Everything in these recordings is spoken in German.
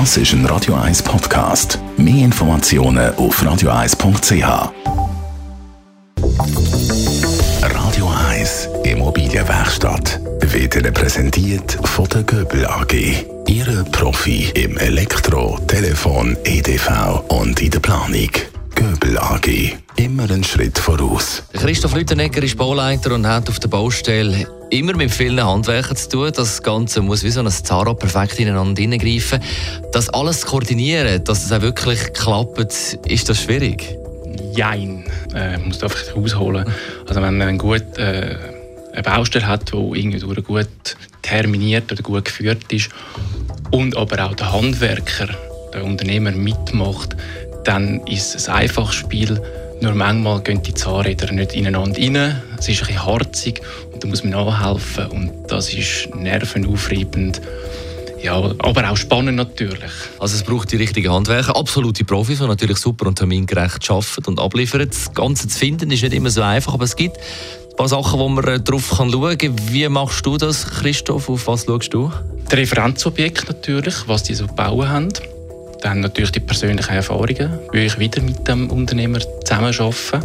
Das ist ein Radio 1 Podcast. Mehr Informationen auf radio1.ch. Radio 1 Immobilienwerkstatt wird Ihnen präsentiert von der Göbel AG. Ihre Profi im Elektro, Telefon, EDV und in der Planung. Göbel AG. Immer einen Schritt voraus. Christoph Lüttenegger ist Bauleiter und hat auf der Baustelle immer mit vielen Handwerkern zu tun. Das Ganze muss wie so ein Zara perfekt ineinander hineingreifen. Das alles zu koordinieren, dass es auch wirklich klappt, ist das schwierig? Jein. Äh, man muss einfach ausholen. Also wenn man gut, äh, eine Baustelle hat, die gut terminiert oder gut geführt ist und aber auch der Handwerker, der Unternehmer mitmacht, dann ist es ein einfaches Spiel. Nur manchmal gehen die Zahnräder nicht ineinander rein. Es ist ein bisschen harzig und da muss man nachhelfen. Und das ist nervenaufreibend. Ja, aber auch spannend natürlich. Also es braucht die richtigen Handwerker, absolute Profis, die natürlich super und termingerecht arbeiten und abliefern. Das Ganze zu finden ist nicht immer so einfach, aber es gibt ein paar Sachen, wo man äh, drauf schauen kann. Wie machst du das, Christoph? Auf was schaust du? Das Referenzobjekt natürlich, was die so bauen haben. Dann natürlich die persönlichen Erfahrungen. Will ich wieder mit dem Unternehmer zusammenarbeiten?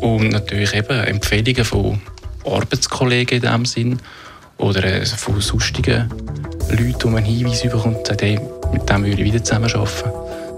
Und natürlich eben Empfehlungen von Arbeitskollegen in diesem Sinn oder äh, von sonstigen Leuten, die man Hinweise bekommt sagt, hey, mit dem würde ich wieder zusammenarbeiten.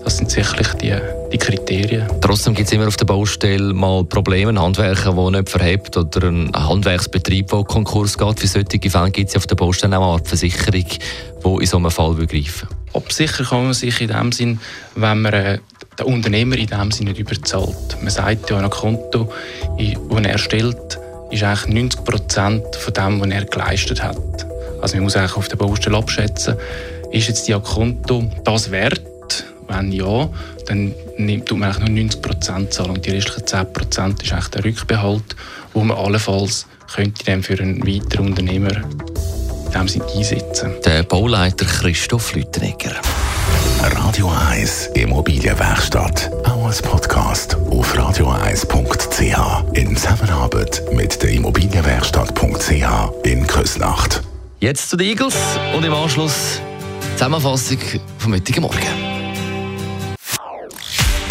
Das sind sicherlich die, die Kriterien. Trotzdem gibt es immer auf der Baustelle mal Probleme, ein Handwerker, der nicht verhebt oder ein Handwerksbetrieb, der Konkurs geht. Für solche Fälle gibt es auf der Baustelle auch eine Art Versicherung, die in so einem Fall greifen. Absichern kann man sich in dem Sinn, wenn man äh, den Unternehmer in dem Sinn nicht überzahlt. Man sagt ja, ein Konto, das er erstellt, ist eigentlich 90 Prozent von dem, was er geleistet hat. Also man muss eigentlich auf der Baustelle abschätzen, ist jetzt die Konto das wert? Wenn ja, dann nimmt man eigentlich nur 90 Prozent zahlen und die restlichen 10 Prozent ist eigentlich der Rückbehalt, wo man allenfalls könnte dann für einen weiteren Unternehmer dem Sinne einsetzen. Der Bauleiter Christoph Lüttenegger. Radio 1 Immobilienwerkstatt. Auch als Podcast auf radio1.ch. In Zusammenarbeit mit der Immobilienwerkstatt.ch in Küsnacht. Jetzt zu den Eagles und im Anschluss Zusammenfassung vom heutigen Morgen.